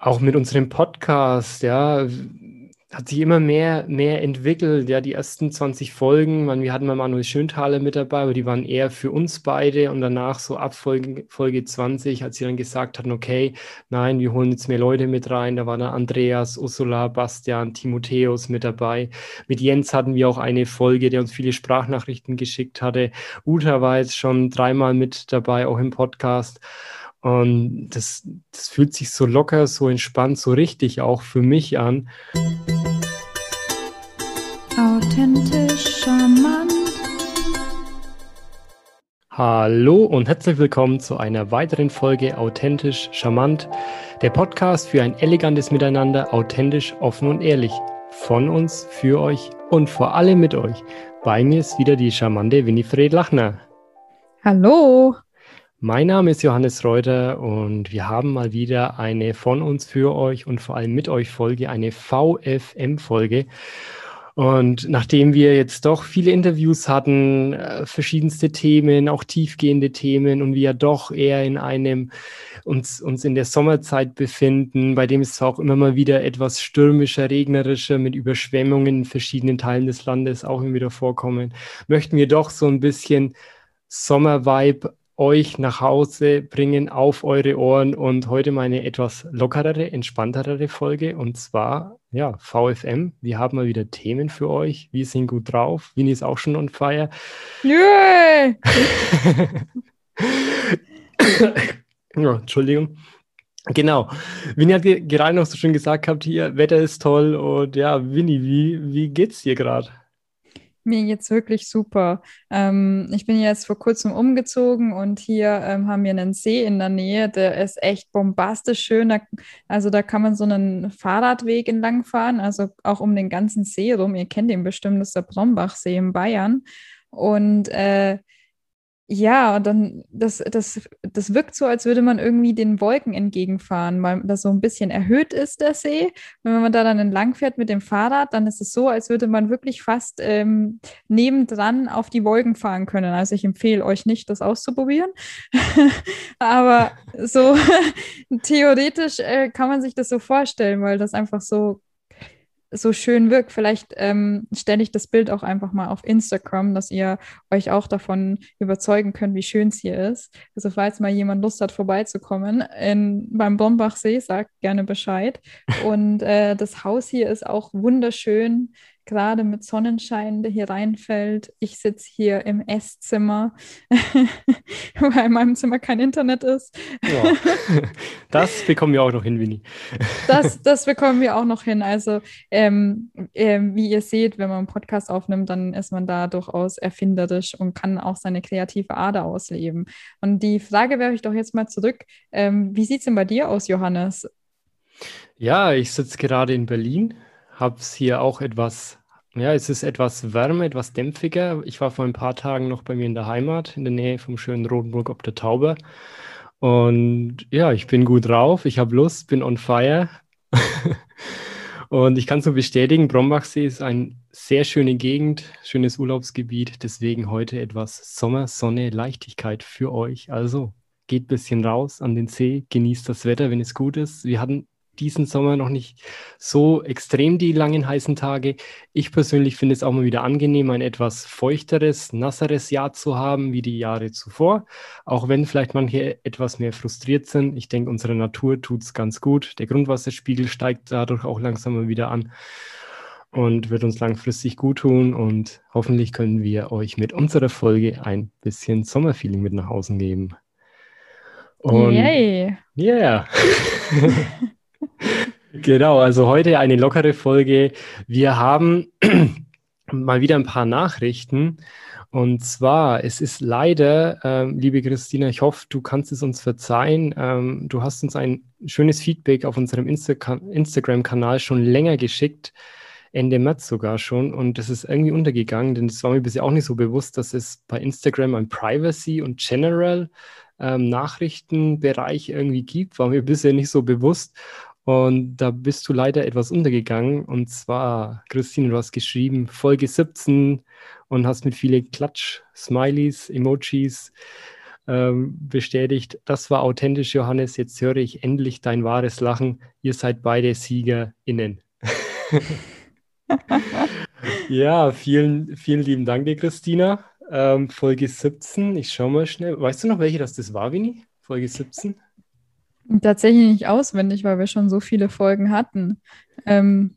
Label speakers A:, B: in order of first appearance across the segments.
A: auch mit unserem Podcast, ja, hat sich immer mehr, mehr entwickelt. Ja, die ersten 20 Folgen, man, wir hatten mal Manuel Schönthaler mit dabei, aber die waren eher für uns beide. Und danach so ab Folge, Folge 20, als sie dann gesagt hatten, okay, nein, wir holen jetzt mehr Leute mit rein. Da waren da Andreas, Ursula, Bastian, Timotheus mit dabei. Mit Jens hatten wir auch eine Folge, der uns viele Sprachnachrichten geschickt hatte. Uta war jetzt schon dreimal mit dabei, auch im Podcast. Und das, das fühlt sich so locker, so entspannt, so richtig auch für mich an. Authentisch charmant. Hallo und herzlich willkommen zu einer weiteren Folge Authentisch charmant, der Podcast für ein elegantes Miteinander, authentisch, offen und ehrlich. Von uns, für euch und vor allem mit euch. Bei mir ist wieder die charmante Winifred Lachner.
B: Hallo.
A: Mein Name ist Johannes Reuter und wir haben mal wieder eine von uns für euch und vor allem mit euch Folge, eine VFM-Folge. Und nachdem wir jetzt doch viele Interviews hatten, äh, verschiedenste Themen, auch tiefgehende Themen und wir doch eher in einem uns, uns in der Sommerzeit befinden, bei dem es auch immer mal wieder etwas stürmischer, regnerischer mit Überschwemmungen in verschiedenen Teilen des Landes auch immer wieder vorkommen, möchten wir doch so ein bisschen Sommervibe euch nach Hause bringen auf eure Ohren und heute meine etwas lockerere, entspanntere Folge und zwar, ja, VFM. Wir haben mal wieder Themen für euch. Wir sind gut drauf. Winnie ist auch schon on fire. Yeah! ja, Entschuldigung. Genau. Winnie hat gerade noch so schön gesagt gehabt, hier, Wetter ist toll und ja, Winnie, wie, wie geht's dir gerade?
B: Mir geht's wirklich super. Ähm, ich bin jetzt vor kurzem umgezogen und hier ähm, haben wir einen See in der Nähe, der ist echt bombastisch schön. Da, also da kann man so einen Fahrradweg entlang fahren, also auch um den ganzen See rum. Ihr kennt ihn bestimmt, das ist der Brombachsee in Bayern. Und äh, ja, und dann, das, das, das wirkt so, als würde man irgendwie den Wolken entgegenfahren, weil das so ein bisschen erhöht ist, der See. Wenn man da dann entlang fährt mit dem Fahrrad, dann ist es so, als würde man wirklich fast ähm, nebendran auf die Wolken fahren können. Also ich empfehle euch nicht, das auszuprobieren. Aber so theoretisch äh, kann man sich das so vorstellen, weil das einfach so so schön wirkt. Vielleicht ähm, stelle ich das Bild auch einfach mal auf Instagram, dass ihr euch auch davon überzeugen könnt, wie schön es hier ist. Also falls mal jemand Lust hat, vorbeizukommen in, beim Bombachsee, sagt gerne Bescheid. Und äh, das Haus hier ist auch wunderschön gerade mit Sonnenschein, der hier reinfällt. Ich sitze hier im Esszimmer, weil in meinem Zimmer kein Internet ist.
A: Ja. Das bekommen wir auch noch hin, Winnie.
B: Das, das bekommen wir auch noch hin. Also, ähm, äh, wie ihr seht, wenn man einen Podcast aufnimmt, dann ist man da durchaus erfinderisch und kann auch seine kreative Ader ausleben. Und die Frage werfe ich doch jetzt mal zurück. Ähm, wie sieht es denn bei dir aus, Johannes?
A: Ja, ich sitze gerade in Berlin, habe es hier auch etwas ja, es ist etwas wärmer, etwas dämpfiger. Ich war vor ein paar Tagen noch bei mir in der Heimat, in der Nähe vom schönen Rotenburg ob der Tauber. Und ja, ich bin gut drauf, ich habe Lust, bin on fire. Und ich kann so bestätigen, Brombachsee ist eine sehr schöne Gegend, schönes Urlaubsgebiet. Deswegen heute etwas Sommer, Sonne, Leichtigkeit für euch. Also geht ein bisschen raus an den See, genießt das Wetter, wenn es gut ist. Wir hatten diesen Sommer noch nicht so extrem die langen heißen Tage. Ich persönlich finde es auch mal wieder angenehm, ein etwas feuchteres, nasseres Jahr zu haben wie die Jahre zuvor. Auch wenn vielleicht manche etwas mehr frustriert sind. Ich denke, unsere Natur tut es ganz gut. Der Grundwasserspiegel steigt dadurch auch langsam mal wieder an und wird uns langfristig gut tun. Und hoffentlich können wir euch mit unserer Folge ein bisschen Sommerfeeling mit nach Hause geben.
B: Und Yay!
A: Yeah! Genau, also heute eine lockere Folge. Wir haben mal wieder ein paar Nachrichten. Und zwar, es ist leider, ähm, liebe Christina, ich hoffe, du kannst es uns verzeihen. Ähm, du hast uns ein schönes Feedback auf unserem Insta Instagram-Kanal schon länger geschickt, Ende März sogar schon. Und das ist irgendwie untergegangen, denn es war mir bisher auch nicht so bewusst, dass es bei Instagram ein Privacy und General ähm, Nachrichtenbereich irgendwie gibt. War mir bisher nicht so bewusst. Und da bist du leider etwas untergegangen. Und zwar, Christine, du hast geschrieben, Folge 17 und hast mit vielen Klatsch, Smileys, Emojis ähm, bestätigt, das war authentisch, Johannes. Jetzt höre ich endlich dein wahres Lachen. Ihr seid beide SiegerInnen. ja, vielen, vielen lieben Dank dir, Christina. Ähm, Folge 17, ich schaue mal schnell. Weißt du noch, welche das, das war, Winnie? Folge 17?
B: Tatsächlich nicht auswendig, weil wir schon so viele Folgen hatten. Ähm.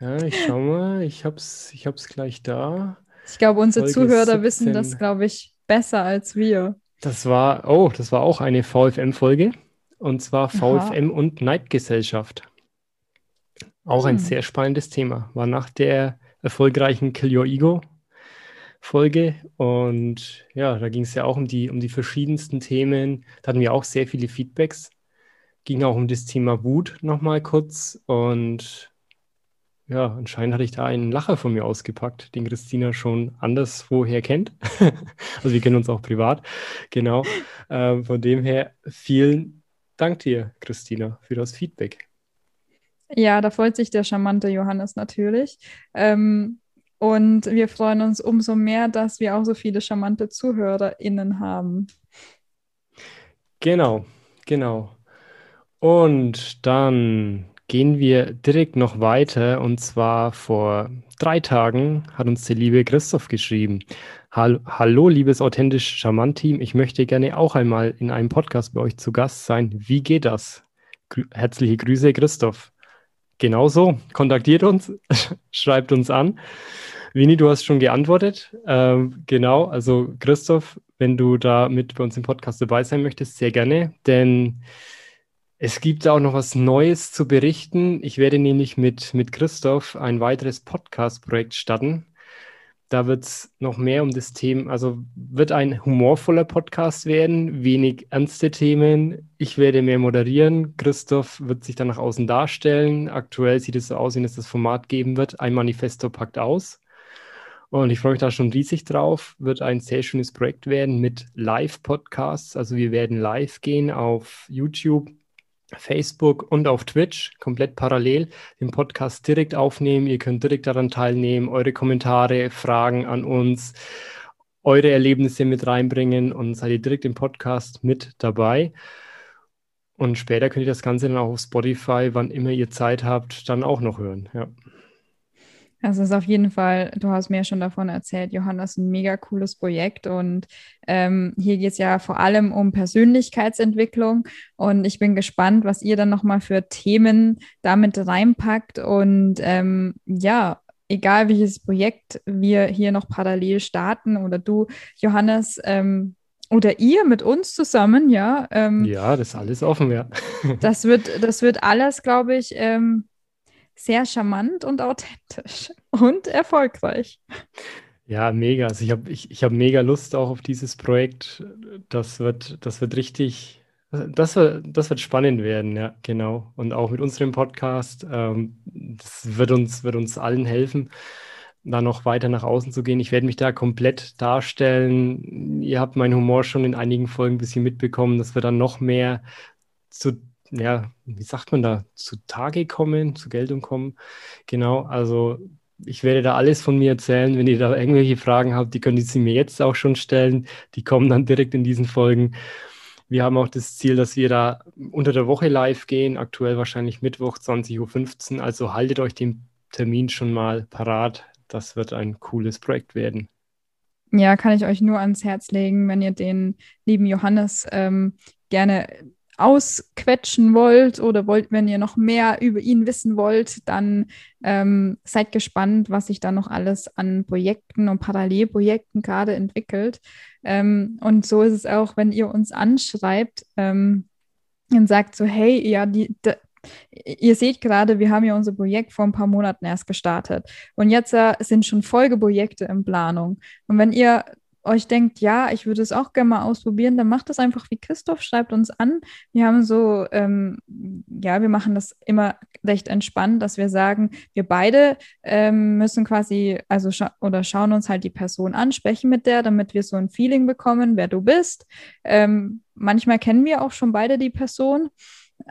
A: Ja, ich schau mal, ich hab's, ich hab's gleich da.
B: Ich glaube, unsere Folge Zuhörer 17. wissen das, glaube ich, besser als wir.
A: Das war, oh, das war auch eine VFM-Folge. Und zwar VFM Aha. und Neidgesellschaft. Auch hm. ein sehr spannendes Thema. War nach der erfolgreichen Kill Your Ego Folge. Und ja, da ging es ja auch um die, um die verschiedensten Themen. Da hatten wir auch sehr viele Feedbacks. Ging auch um das Thema Wut nochmal kurz. Und ja, anscheinend hatte ich da einen Lacher von mir ausgepackt, den Christina schon anderswoher kennt. also wir kennen uns auch privat. Genau. Ähm, von dem her vielen Dank dir, Christina, für das Feedback.
B: Ja, da freut sich der charmante Johannes natürlich. Ähm, und wir freuen uns umso mehr, dass wir auch so viele charmante ZuhörerInnen haben.
A: Genau, genau. Und dann gehen wir direkt noch weiter. Und zwar vor drei Tagen hat uns der liebe Christoph geschrieben. Hallo, liebes authentisch charmant Team. Ich möchte gerne auch einmal in einem Podcast bei euch zu Gast sein. Wie geht das? Grü herzliche Grüße, Christoph. Genauso, kontaktiert uns, schreibt uns an. Vini, du hast schon geantwortet. Ähm, genau, also Christoph, wenn du da mit bei uns im Podcast dabei sein möchtest, sehr gerne, denn es gibt auch noch was Neues zu berichten. Ich werde nämlich mit, mit Christoph ein weiteres Podcast-Projekt starten. Da wird es noch mehr um das Thema, also wird ein humorvoller Podcast werden, wenig ernste Themen. Ich werde mehr moderieren. Christoph wird sich dann nach außen darstellen. Aktuell sieht es so aus, wie es das Format geben wird. Ein Manifesto packt aus. Und ich freue mich da schon riesig drauf. Wird ein sehr schönes Projekt werden mit Live-Podcasts. Also wir werden live gehen auf YouTube, Facebook und auf Twitch, komplett parallel, den Podcast direkt aufnehmen. Ihr könnt direkt daran teilnehmen, eure Kommentare, Fragen an uns, eure Erlebnisse mit reinbringen und seid ihr direkt im Podcast mit dabei. Und später könnt ihr das Ganze dann auch auf Spotify, wann immer ihr Zeit habt, dann auch noch hören. Ja.
B: Also es ist auf jeden Fall, du hast mir schon davon erzählt, Johannes, ein mega cooles Projekt. Und ähm, hier geht es ja vor allem um Persönlichkeitsentwicklung. Und ich bin gespannt, was ihr dann nochmal für Themen damit reinpackt. Und ähm, ja, egal welches Projekt wir hier noch parallel starten oder du, Johannes, ähm, oder ihr mit uns zusammen, ja.
A: Ähm, ja, das ist alles offen, ja.
B: das, wird, das wird alles, glaube ich, ähm, sehr charmant und authentisch und erfolgreich.
A: Ja, mega. Also ich habe ich, ich hab mega Lust auch auf dieses Projekt. Das wird, das wird richtig, das wird, das wird spannend werden, ja, genau. Und auch mit unserem Podcast, ähm, das wird uns, wird uns allen helfen, da noch weiter nach außen zu gehen. Ich werde mich da komplett darstellen. Ihr habt meinen Humor schon in einigen Folgen ein bisschen mitbekommen, dass wir dann noch mehr zu ja, wie sagt man da, zutage kommen, zur Geltung kommen. Genau, also ich werde da alles von mir erzählen. Wenn ihr da irgendwelche Fragen habt, die könnt ihr sie mir jetzt auch schon stellen. Die kommen dann direkt in diesen Folgen. Wir haben auch das Ziel, dass wir da unter der Woche live gehen, aktuell wahrscheinlich Mittwoch 20.15 Uhr. Also haltet euch den Termin schon mal parat. Das wird ein cooles Projekt werden.
B: Ja, kann ich euch nur ans Herz legen, wenn ihr den lieben Johannes ähm, gerne ausquetschen wollt oder wollt, wenn ihr noch mehr über ihn wissen wollt, dann ähm, seid gespannt, was sich da noch alles an Projekten und Parallelprojekten gerade entwickelt. Ähm, und so ist es auch, wenn ihr uns anschreibt ähm, und sagt so, hey, ja, die, die Ihr seht gerade, wir haben ja unser Projekt vor ein paar Monaten erst gestartet. Und jetzt äh, sind schon Folgeprojekte in Planung. Und wenn ihr euch denkt, ja, ich würde es auch gerne mal ausprobieren, dann macht das einfach wie Christoph, schreibt uns an. Wir haben so, ähm, ja, wir machen das immer recht entspannt, dass wir sagen, wir beide ähm, müssen quasi, also scha oder schauen uns halt die Person an, sprechen mit der, damit wir so ein Feeling bekommen, wer du bist. Ähm, manchmal kennen wir auch schon beide die Person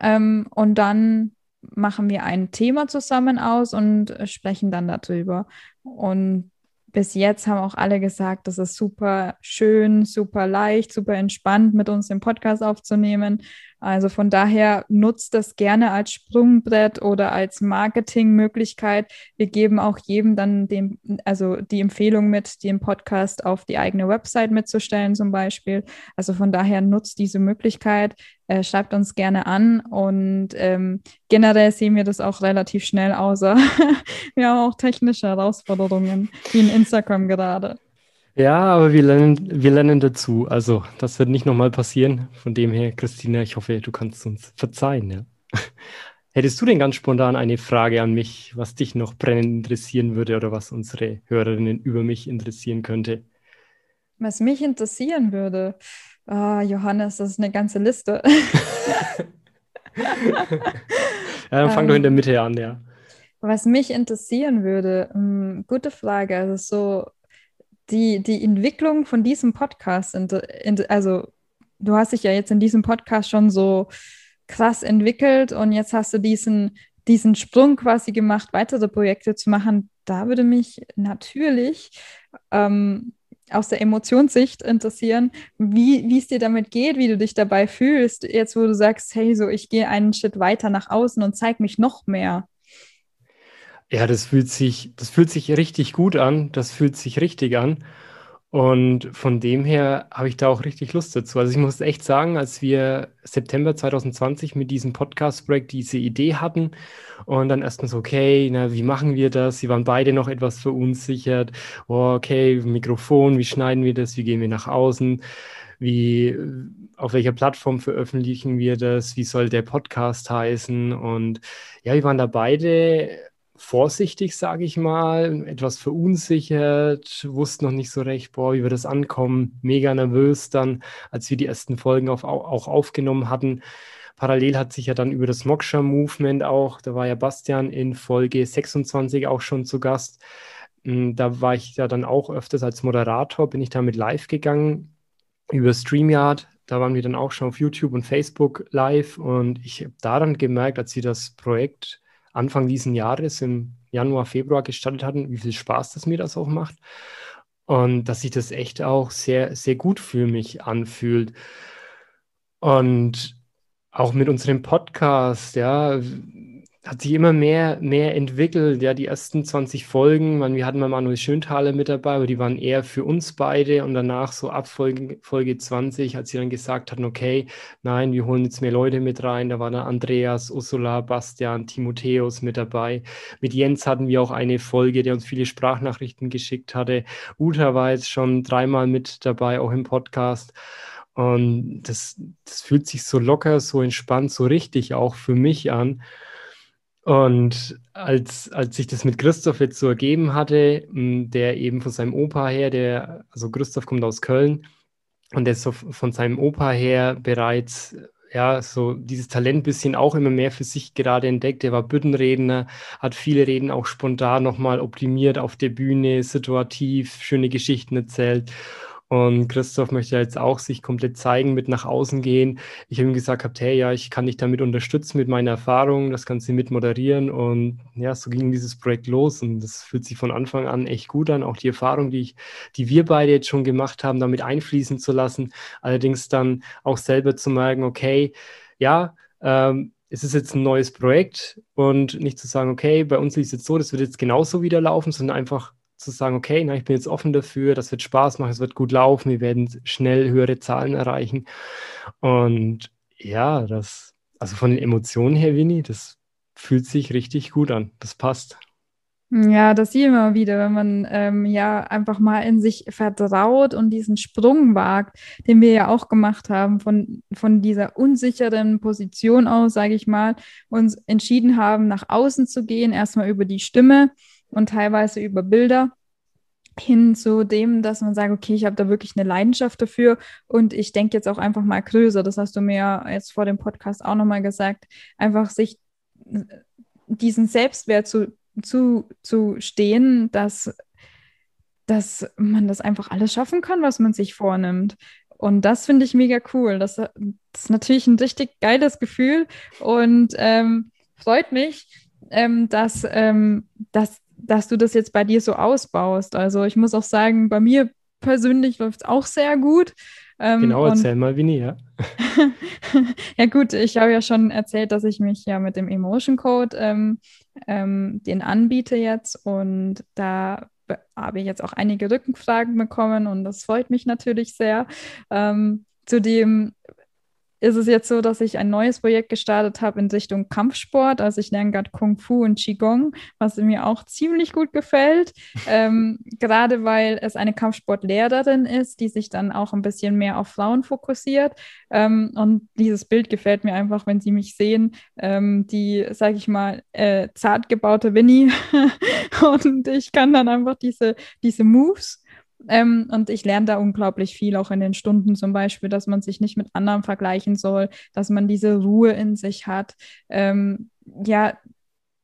B: ähm, und dann machen wir ein Thema zusammen aus und sprechen dann darüber. Und bis jetzt haben auch alle gesagt, das ist super schön, super leicht, super entspannt, mit uns den Podcast aufzunehmen. Also von daher nutzt das gerne als Sprungbrett oder als Marketingmöglichkeit. Wir geben auch jedem dann dem, also die Empfehlung mit, den Podcast auf die eigene Website mitzustellen zum Beispiel. Also von daher nutzt diese Möglichkeit, äh, schreibt uns gerne an und ähm, generell sehen wir das auch relativ schnell, außer wir haben auch technische Herausforderungen, wie in Instagram gerade.
A: Ja, aber wir lernen, wir lernen dazu. Also, das wird nicht nochmal passieren. Von dem her, Christina, ich hoffe, du kannst uns verzeihen. Ja. Hättest du denn ganz spontan eine Frage an mich, was dich noch brennend interessieren würde oder was unsere Hörerinnen über mich interessieren könnte?
B: Was mich interessieren würde, oh, Johannes, das ist eine ganze Liste.
A: ja, dann fang ähm, doch in der Mitte an, ja.
B: Was mich interessieren würde, mh, hm, gute Frage. Also so die, die Entwicklung von diesem Podcast, also du hast dich ja jetzt in diesem Podcast schon so krass entwickelt und jetzt hast du diesen, diesen Sprung quasi gemacht, weitere Projekte zu machen. Da würde mich natürlich ähm, aus der Emotionssicht interessieren, wie, es dir damit geht, wie du dich dabei fühlst, jetzt wo du sagst, hey, so ich gehe einen Schritt weiter nach außen und zeige mich noch mehr.
A: Ja, das fühlt sich, das fühlt sich richtig gut an. Das fühlt sich richtig an. Und von dem her habe ich da auch richtig Lust dazu. Also ich muss echt sagen, als wir September 2020 mit diesem Podcast-Projekt diese Idee hatten und dann erstmal so, okay, na, wie machen wir das? Sie waren beide noch etwas verunsichert. Oh, okay, Mikrofon, wie schneiden wir das? Wie gehen wir nach außen? Wie, auf welcher Plattform veröffentlichen wir das? Wie soll der Podcast heißen? Und ja, wir waren da beide vorsichtig, sage ich mal, etwas verunsichert, wussten noch nicht so recht, boah, wie wir das ankommen, mega nervös dann, als wir die ersten Folgen auf, auch aufgenommen hatten. Parallel hat sich ja dann über das Moksha Movement auch, da war ja Bastian in Folge 26 auch schon zu Gast. Hm, da war ich ja dann auch öfters als Moderator, bin ich damit live gegangen über StreamYard. Da waren wir dann auch schon auf YouTube und Facebook live und ich habe daran gemerkt, als sie das Projekt Anfang diesen Jahres, im Januar, Februar gestartet hatten, wie viel Spaß das mir das auch macht. Und dass sich das echt auch sehr, sehr gut für mich anfühlt. Und auch mit unserem Podcast, ja, hat sich immer mehr, mehr entwickelt. Ja, die ersten 20 Folgen, man, wir hatten mal Manuel Schönthaler mit dabei, aber die waren eher für uns beide und danach so ab Folge, Folge 20, als sie dann gesagt hatten, okay, nein, wir holen jetzt mehr Leute mit rein, da waren dann Andreas, Ursula, Bastian, Timotheus mit dabei. Mit Jens hatten wir auch eine Folge, der uns viele Sprachnachrichten geschickt hatte. Uta war jetzt schon dreimal mit dabei, auch im Podcast. Und das, das fühlt sich so locker, so entspannt, so richtig auch für mich an. Und als, als sich das mit Christoph jetzt so ergeben hatte, der eben von seinem Opa her, der, also Christoph kommt aus Köln und der so von seinem Opa her bereits ja, so dieses Talent bisschen auch immer mehr für sich gerade entdeckt. Er war Büttenredner, hat viele Reden auch spontan nochmal optimiert auf der Bühne, situativ, schöne Geschichten erzählt. Und Christoph möchte jetzt auch sich komplett zeigen, mit nach außen gehen. Ich habe ihm gesagt, gehabt, hey, ja, ich kann dich damit unterstützen mit meiner Erfahrung, das du mit moderieren. Und ja, so ging dieses Projekt los und das fühlt sich von Anfang an echt gut an. Auch die Erfahrung, die, ich, die wir beide jetzt schon gemacht haben, damit einfließen zu lassen. Allerdings dann auch selber zu merken, okay, ja, ähm, es ist jetzt ein neues Projekt und nicht zu sagen, okay, bei uns ist es jetzt so, das wird jetzt genauso wieder laufen, sondern einfach zu sagen, okay, na, ich bin jetzt offen dafür, das wird Spaß machen, es wird gut laufen, wir werden schnell höhere Zahlen erreichen. Und ja, das, also von den Emotionen her, Winnie, das fühlt sich richtig gut an. Das passt.
B: Ja, das sieht man wieder, wenn man ähm, ja einfach mal in sich vertraut und diesen Sprung wagt, den wir ja auch gemacht haben, von, von dieser unsicheren Position aus, sage ich mal, uns entschieden haben, nach außen zu gehen, erstmal über die Stimme und teilweise über Bilder hin zu dem, dass man sagt, okay, ich habe da wirklich eine Leidenschaft dafür und ich denke jetzt auch einfach mal größer. Das hast du mir jetzt vor dem Podcast auch nochmal gesagt. Einfach sich diesen Selbstwert zu, zu, zu stehen, dass, dass man das einfach alles schaffen kann, was man sich vornimmt. Und das finde ich mega cool. Das, das, ist natürlich ein richtig geiles Gefühl und ähm, freut mich, ähm, dass, ähm, dass dass du das jetzt bei dir so ausbaust. Also ich muss auch sagen, bei mir persönlich läuft es auch sehr gut.
A: Ähm, genau, erzähl mal, wie nie, ja.
B: ja gut, ich habe ja schon erzählt, dass ich mich ja mit dem Emotion Code ähm, ähm, den anbiete jetzt und da habe ich jetzt auch einige Rückenfragen bekommen und das freut mich natürlich sehr. Ähm, zudem ist es jetzt so, dass ich ein neues Projekt gestartet habe in Richtung Kampfsport. Also ich lerne gerade Kung Fu und Qigong, was mir auch ziemlich gut gefällt. ähm, gerade weil es eine Kampfsportlehrerin ist, die sich dann auch ein bisschen mehr auf Frauen fokussiert. Ähm, und dieses Bild gefällt mir einfach, wenn Sie mich sehen. Ähm, die, sage ich mal, äh, zart gebaute Winnie. und ich kann dann einfach diese, diese Moves ähm, und ich lerne da unglaublich viel, auch in den Stunden zum Beispiel, dass man sich nicht mit anderen vergleichen soll, dass man diese Ruhe in sich hat. Ähm, ja,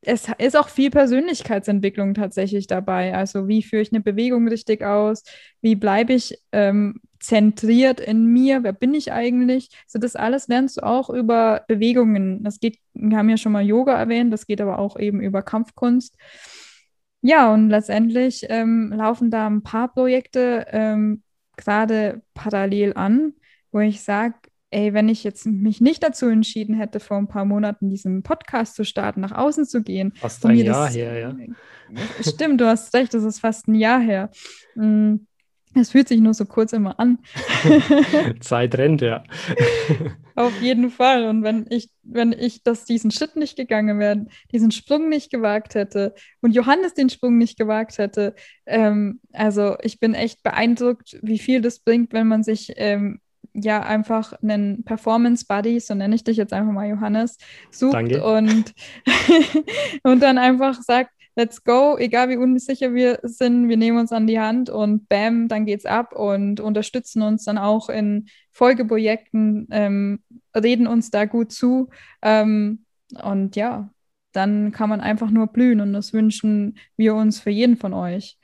B: es ist auch viel Persönlichkeitsentwicklung tatsächlich dabei. Also wie führe ich eine Bewegung richtig aus? Wie bleibe ich ähm, zentriert in mir? Wer bin ich eigentlich? So das alles lernst du auch über Bewegungen. Das geht, wir haben ja schon mal Yoga erwähnt, das geht aber auch eben über Kampfkunst. Ja, und letztendlich ähm, laufen da ein paar Projekte ähm, gerade parallel an, wo ich sage, ey, wenn ich jetzt mich nicht dazu entschieden hätte, vor ein paar Monaten diesen Podcast zu starten, nach außen zu gehen.
A: Fast ein Jahr das, her, ja.
B: Stimmt, du hast recht, das ist fast ein Jahr her. Mhm es fühlt sich nur so kurz immer an.
A: Zeit rennt, ja.
B: Auf jeden Fall. Und wenn ich, wenn ich das diesen Schritt nicht gegangen wäre, diesen Sprung nicht gewagt hätte und Johannes den Sprung nicht gewagt hätte, ähm, also ich bin echt beeindruckt, wie viel das bringt, wenn man sich ähm, ja einfach einen Performance Buddy, so nenne ich dich jetzt einfach mal Johannes, sucht Danke. und und dann einfach sagt, let's go, egal wie unsicher wir sind, wir nehmen uns an die Hand und bam, dann geht's ab und unterstützen uns dann auch in Folgeprojekten, ähm, reden uns da gut zu. Ähm, und ja, dann kann man einfach nur blühen und das wünschen wir uns für jeden von euch.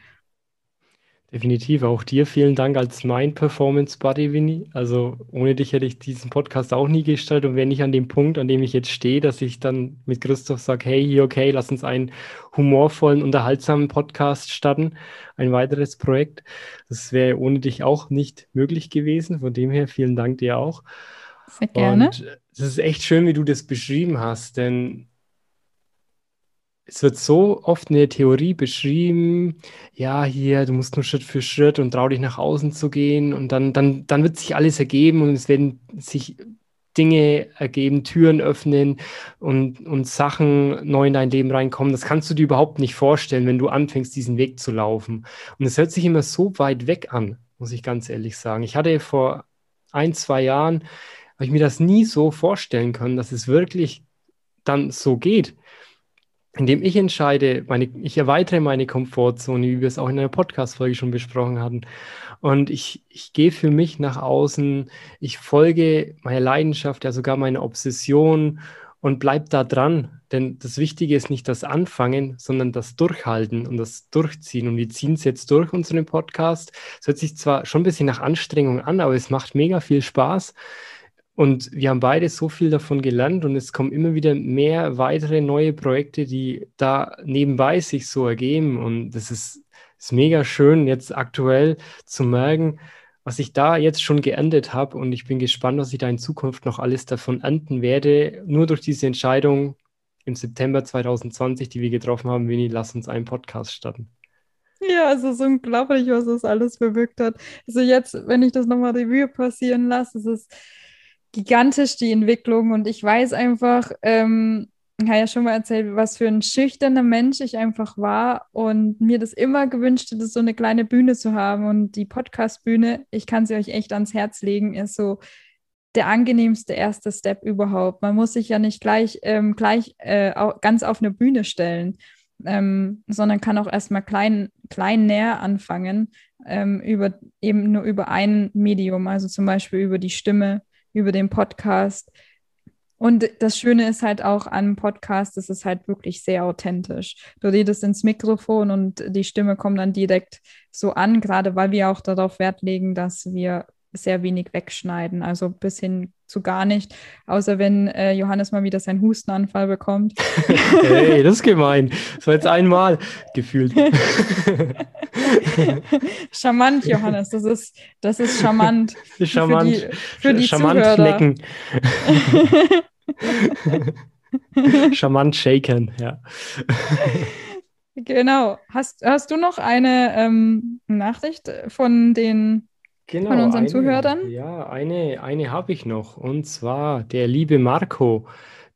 A: Definitiv auch dir vielen Dank als mein Performance Buddy, Winnie. Also ohne dich hätte ich diesen Podcast auch nie gestaltet und wäre nicht an dem Punkt, an dem ich jetzt stehe, dass ich dann mit Christoph sage, hey, hier, okay, lass uns einen humorvollen, unterhaltsamen Podcast starten, ein weiteres Projekt. Das wäre ohne dich auch nicht möglich gewesen. Von dem her vielen Dank dir auch.
B: Sehr gerne.
A: Und es ist echt schön, wie du das beschrieben hast, denn es wird so oft in der Theorie beschrieben, ja, hier, du musst nur Schritt für Schritt und trau dich nach außen zu gehen und dann, dann, dann wird sich alles ergeben und es werden sich Dinge ergeben, Türen öffnen und, und Sachen neu in dein Leben reinkommen. Das kannst du dir überhaupt nicht vorstellen, wenn du anfängst, diesen Weg zu laufen. Und es hört sich immer so weit weg an, muss ich ganz ehrlich sagen. Ich hatte vor ein, zwei Jahren, habe ich mir das nie so vorstellen können, dass es wirklich dann so geht indem ich entscheide, meine, ich erweitere meine Komfortzone, wie wir es auch in einer Podcast-Folge schon besprochen hatten. Und ich, ich gehe für mich nach außen, ich folge meiner Leidenschaft, ja sogar meiner Obsession und bleib da dran. Denn das Wichtige ist nicht das Anfangen, sondern das Durchhalten und das Durchziehen. Und wir ziehen es jetzt durch, unseren Podcast. Es hört sich zwar schon ein bisschen nach Anstrengung an, aber es macht mega viel Spaß. Und wir haben beide so viel davon gelernt und es kommen immer wieder mehr weitere neue Projekte, die da nebenbei sich so ergeben. Und das ist, ist mega schön, jetzt aktuell zu merken, was ich da jetzt schon geendet habe. Und ich bin gespannt, was ich da in Zukunft noch alles davon ernten werde. Nur durch diese Entscheidung im September 2020, die wir getroffen haben, Winnie, lass uns einen Podcast starten.
B: Ja, es ist unglaublich, was das alles bewirkt hat. Also jetzt, wenn ich das nochmal Revue passieren lasse, es ist gigantisch, die Entwicklung. Und ich weiß einfach, ähm, ich habe ja schon mal erzählt, was für ein schüchterner Mensch ich einfach war und mir das immer gewünscht hätte, so eine kleine Bühne zu haben. Und die Podcast-Bühne, ich kann sie euch echt ans Herz legen, ist so der angenehmste erste Step überhaupt. Man muss sich ja nicht gleich, ähm, gleich äh, ganz auf eine Bühne stellen, ähm, sondern kann auch erstmal klein, klein näher anfangen, ähm, über, eben nur über ein Medium, also zum Beispiel über die Stimme über den Podcast. Und das Schöne ist halt auch an Podcast, es ist halt wirklich sehr authentisch. Du redest ins Mikrofon und die Stimme kommt dann direkt so an, gerade weil wir auch darauf Wert legen, dass wir sehr wenig wegschneiden, also bis hin zu gar nicht, außer wenn äh, Johannes mal wieder seinen Hustenanfall bekommt.
A: hey, das ist gemein. Das war jetzt einmal gefühlt.
B: charmant, Johannes, das ist, das ist charmant.
A: Charmant.
B: Für die, für die
A: charmant
B: Zuhörer.
A: knecken. charmant shaken, ja.
B: Genau. Hast, hast du noch eine ähm, Nachricht von den
A: Genau,
B: von unseren
A: eine,
B: Zuhörern?
A: Ja, eine, eine habe ich noch. Und zwar der liebe Marco,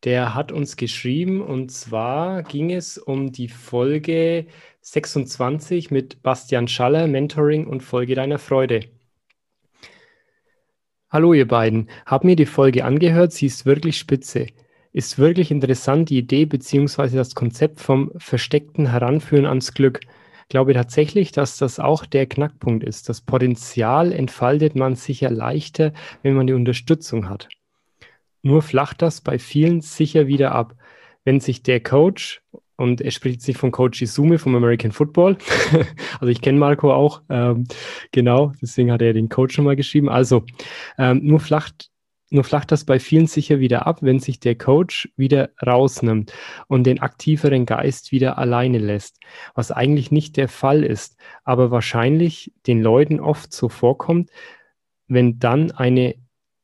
A: der hat uns geschrieben. Und zwar ging es um die Folge 26 mit Bastian Schaller, Mentoring und Folge deiner Freude. Hallo ihr beiden, hab mir die Folge angehört, sie ist wirklich spitze. Ist wirklich interessant die Idee bzw. das Konzept vom versteckten Heranführen ans Glück glaube tatsächlich, dass das auch der Knackpunkt ist. Das Potenzial entfaltet man sicher leichter, wenn man die Unterstützung hat. Nur flacht das bei vielen sicher wieder ab. Wenn sich der Coach, und er spricht sich von Coach Izume vom American Football, also ich kenne Marco auch, ähm, genau, deswegen hat er den Coach nochmal geschrieben. Also ähm, nur flacht nur flacht das bei vielen sicher wieder ab, wenn sich der Coach wieder rausnimmt und den aktiveren Geist wieder alleine lässt, was eigentlich nicht der Fall ist, aber wahrscheinlich den Leuten oft so vorkommt, wenn dann eine,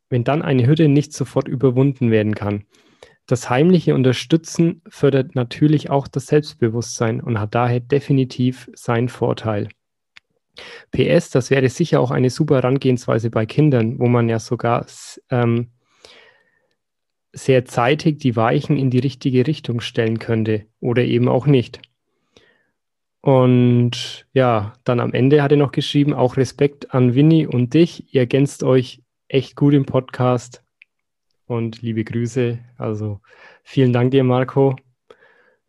A: wenn dann eine Hürde nicht sofort überwunden werden kann. Das heimliche Unterstützen fördert natürlich auch das Selbstbewusstsein und hat daher definitiv seinen Vorteil. PS, das wäre sicher auch eine super Herangehensweise bei Kindern, wo man ja sogar ähm, sehr zeitig die Weichen in die richtige Richtung stellen könnte oder eben auch nicht. Und ja, dann am Ende hat er noch geschrieben, auch Respekt an Winnie und dich. Ihr ergänzt euch echt gut im Podcast. Und liebe Grüße. Also vielen Dank dir, Marco.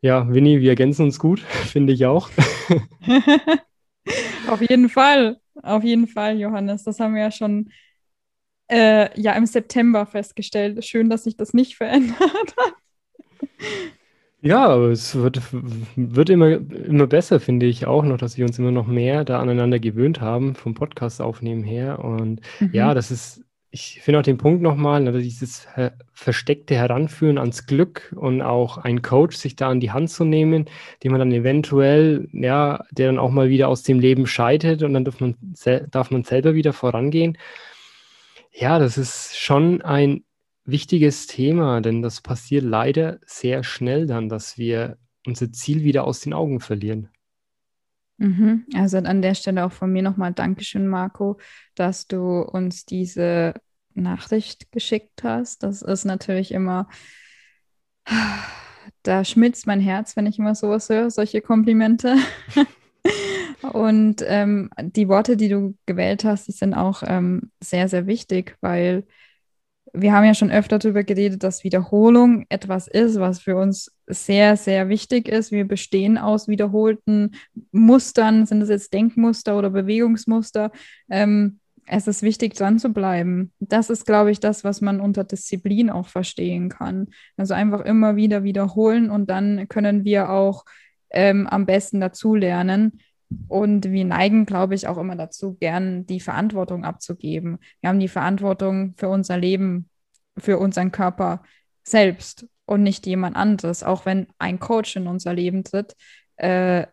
A: Ja, Winnie, wir ergänzen uns gut, finde ich auch.
B: Auf jeden Fall, auf jeden Fall, Johannes. Das haben wir ja schon äh, ja im September festgestellt. Schön, dass sich das nicht verändert hat.
A: Ja, aber es wird, wird immer, immer besser, finde ich auch noch, dass wir uns immer noch mehr da aneinander gewöhnt haben, vom Podcast aufnehmen her. Und mhm. ja, das ist ich finde auch den Punkt nochmal, ne, dieses versteckte Heranführen ans Glück und auch ein Coach sich da an die Hand zu nehmen, den man dann eventuell, ja, der dann auch mal wieder aus dem Leben scheidet und dann darf man, darf man selber wieder vorangehen. Ja, das ist schon ein wichtiges Thema, denn das passiert leider sehr schnell dann, dass wir unser Ziel wieder aus den Augen verlieren.
B: Mhm. Also an der Stelle auch von mir nochmal Dankeschön, Marco, dass du uns diese Nachricht geschickt hast. Das ist natürlich immer, da schmilzt mein Herz, wenn ich immer sowas höre, solche Komplimente. Und ähm, die Worte, die du gewählt hast, die sind auch ähm, sehr, sehr wichtig, weil wir haben ja schon öfter darüber geredet, dass Wiederholung etwas ist, was für uns sehr, sehr wichtig ist. Wir bestehen aus wiederholten Mustern, sind es jetzt Denkmuster oder Bewegungsmuster. Ähm, es ist wichtig, dran zu bleiben. Das ist, glaube ich, das, was man unter Disziplin auch verstehen kann. Also einfach immer wieder wiederholen und dann können wir auch ähm, am besten dazulernen. Und wir neigen, glaube ich, auch immer dazu, gern die Verantwortung abzugeben. Wir haben die Verantwortung für unser Leben, für unseren Körper selbst und nicht jemand anderes. Auch wenn ein Coach in unser Leben tritt, äh,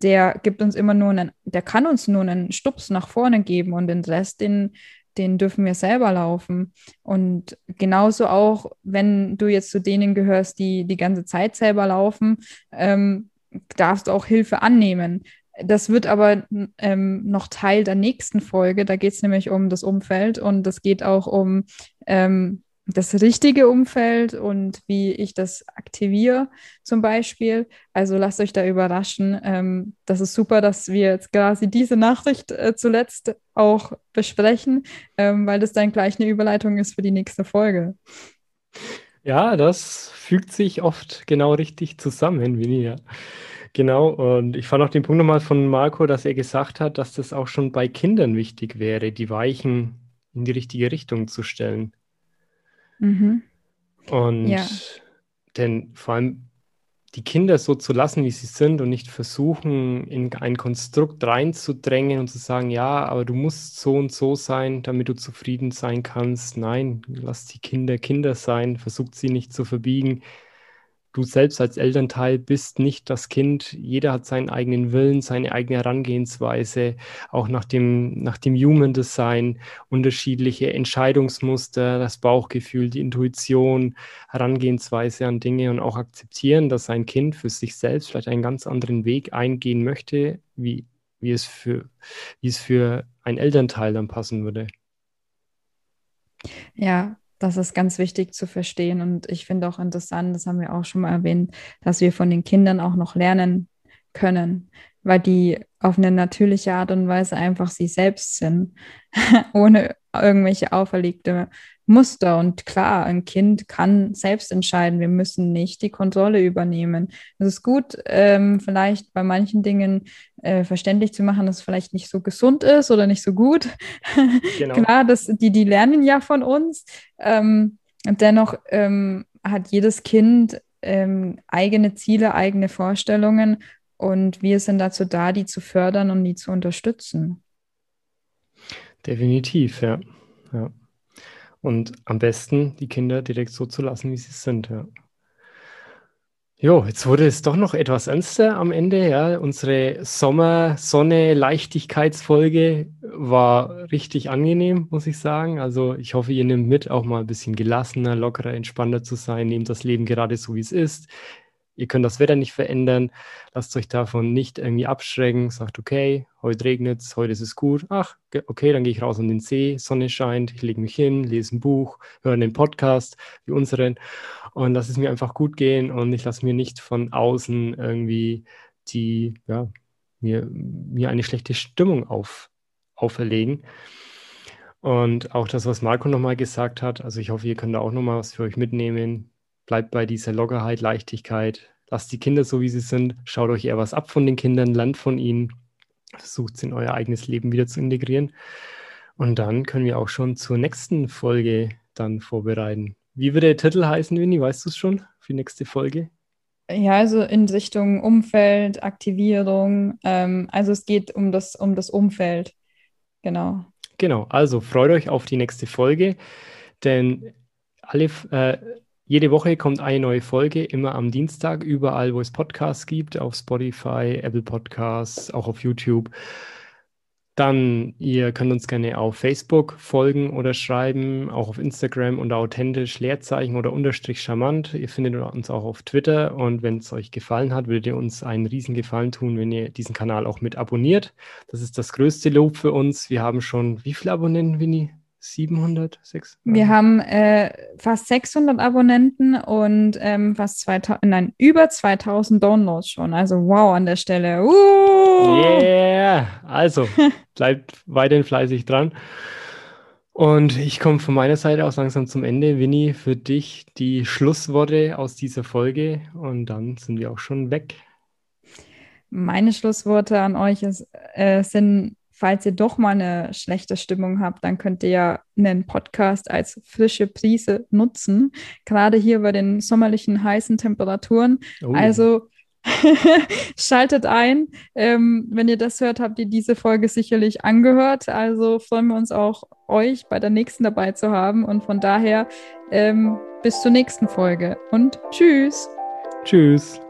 B: der gibt uns immer nur einen, der kann uns nur einen Stups nach vorne geben und den Rest, den, den dürfen wir selber laufen. Und genauso auch, wenn du jetzt zu denen gehörst, die die ganze Zeit selber laufen, ähm, darfst du auch Hilfe annehmen. Das wird aber ähm, noch Teil der nächsten Folge. Da geht es nämlich um das Umfeld und es geht auch um ähm, das richtige Umfeld und wie ich das aktiviere zum Beispiel. Also lasst euch da überraschen. Ähm, das ist super, dass wir jetzt quasi diese Nachricht äh, zuletzt auch besprechen, ähm, weil das dann gleich eine Überleitung ist für die nächste Folge.
A: Ja, das fügt sich oft genau richtig zusammen, Winnie. Genau, und ich fand auch den Punkt nochmal von Marco, dass er gesagt hat, dass das auch schon bei Kindern wichtig wäre, die Weichen in die richtige Richtung zu stellen.
B: Mhm.
A: Und ja. denn vor allem die Kinder so zu lassen, wie sie sind und nicht versuchen, in ein Konstrukt reinzudrängen und zu sagen, ja, aber du musst so und so sein, damit du zufrieden sein kannst. Nein, lass die Kinder Kinder sein, versucht sie nicht zu verbiegen du selbst als Elternteil bist nicht das Kind. Jeder hat seinen eigenen Willen, seine eigene Herangehensweise, auch nach dem, nach dem Human Design, unterschiedliche Entscheidungsmuster, das Bauchgefühl, die Intuition, Herangehensweise an Dinge und auch akzeptieren, dass sein Kind für sich selbst vielleicht einen ganz anderen Weg eingehen möchte, wie, wie, es, für, wie es für ein Elternteil dann passen würde.
B: Ja, das ist ganz wichtig zu verstehen. Und ich finde auch interessant, das haben wir auch schon mal erwähnt, dass wir von den Kindern auch noch lernen können, weil die auf eine natürliche Art und Weise einfach sie selbst sind, ohne irgendwelche auferlegte Muster. Und klar, ein Kind kann selbst entscheiden. Wir müssen nicht die Kontrolle übernehmen. Es ist gut, ähm, vielleicht bei manchen Dingen äh, verständlich zu machen, dass es vielleicht nicht so gesund ist oder nicht so gut. Genau. klar, das, die, die lernen ja von uns. Ähm, dennoch ähm, hat jedes Kind ähm, eigene Ziele, eigene Vorstellungen. Und wir sind dazu da, die zu fördern und die zu unterstützen.
A: Definitiv, ja. ja. Und am besten die Kinder direkt so zu lassen, wie sie sind, ja. Jo, jetzt wurde es doch noch etwas ernster am Ende. Ja, unsere Sommer-Sonne-Leichtigkeitsfolge war richtig angenehm, muss ich sagen. Also ich hoffe, ihr nehmt mit, auch mal ein bisschen gelassener, lockerer, entspannter zu sein. Nehmt das Leben gerade so, wie es ist. Ihr könnt das Wetter nicht verändern. Lasst euch davon nicht irgendwie abschrecken. Sagt, okay, heute regnet es, heute ist es gut. Ach, okay, dann gehe ich raus an den See, Sonne scheint, ich lege mich hin, lese ein Buch, höre einen Podcast wie unseren und lasse es mir einfach gut gehen und ich lasse mir nicht von außen irgendwie die, ja, mir, mir eine schlechte Stimmung auf, auferlegen. Und auch das, was Marco nochmal gesagt hat, also ich hoffe, ihr könnt da auch nochmal was für euch mitnehmen bleibt bei dieser Lockerheit, Leichtigkeit. Lasst die Kinder so, wie sie sind. Schaut euch eher was ab von den Kindern, lernt von ihnen. Versucht es in euer eigenes Leben wieder zu integrieren. Und dann können wir auch schon zur nächsten Folge dann vorbereiten. Wie wird der Titel heißen, Winnie? Weißt du es schon für die nächste Folge?
B: Ja, also in Richtung Umfeld, Aktivierung. Ähm, also es geht um das, um das Umfeld. Genau.
A: Genau, also freut euch auf die nächste Folge, denn alle, äh, jede Woche kommt eine neue Folge, immer am Dienstag, überall, wo es Podcasts gibt, auf Spotify, Apple Podcasts, auch auf YouTube. Dann, ihr könnt uns gerne auf Facebook folgen oder schreiben, auch auf Instagram unter authentisch Leerzeichen oder unterstrich charmant. Ihr findet uns auch auf Twitter und wenn es euch gefallen hat, würdet ihr uns einen riesen Gefallen tun, wenn ihr diesen Kanal auch mit abonniert. Das ist das größte Lob für uns. Wir haben schon, wie viele Abonnenten, Winnie? 700, 600?
B: Wir haben äh, fast 600 Abonnenten und ähm, fast 2000, nein, über 2000 Downloads schon. Also wow an der Stelle.
A: Uh! Yeah! Also bleibt weiterhin fleißig dran. Und ich komme von meiner Seite aus langsam zum Ende. Winnie, für dich die Schlussworte aus dieser Folge und dann sind wir auch schon weg.
B: Meine Schlussworte an euch ist, äh, sind falls ihr doch mal eine schlechte Stimmung habt, dann könnt ihr ja einen Podcast als frische Prise nutzen, gerade hier bei den sommerlichen heißen Temperaturen. Oh. Also schaltet ein. Ähm, wenn ihr das hört, habt ihr diese Folge sicherlich angehört. Also freuen wir uns auch, euch bei der nächsten dabei zu haben. Und von daher ähm, bis zur nächsten Folge und tschüss.
A: Tschüss.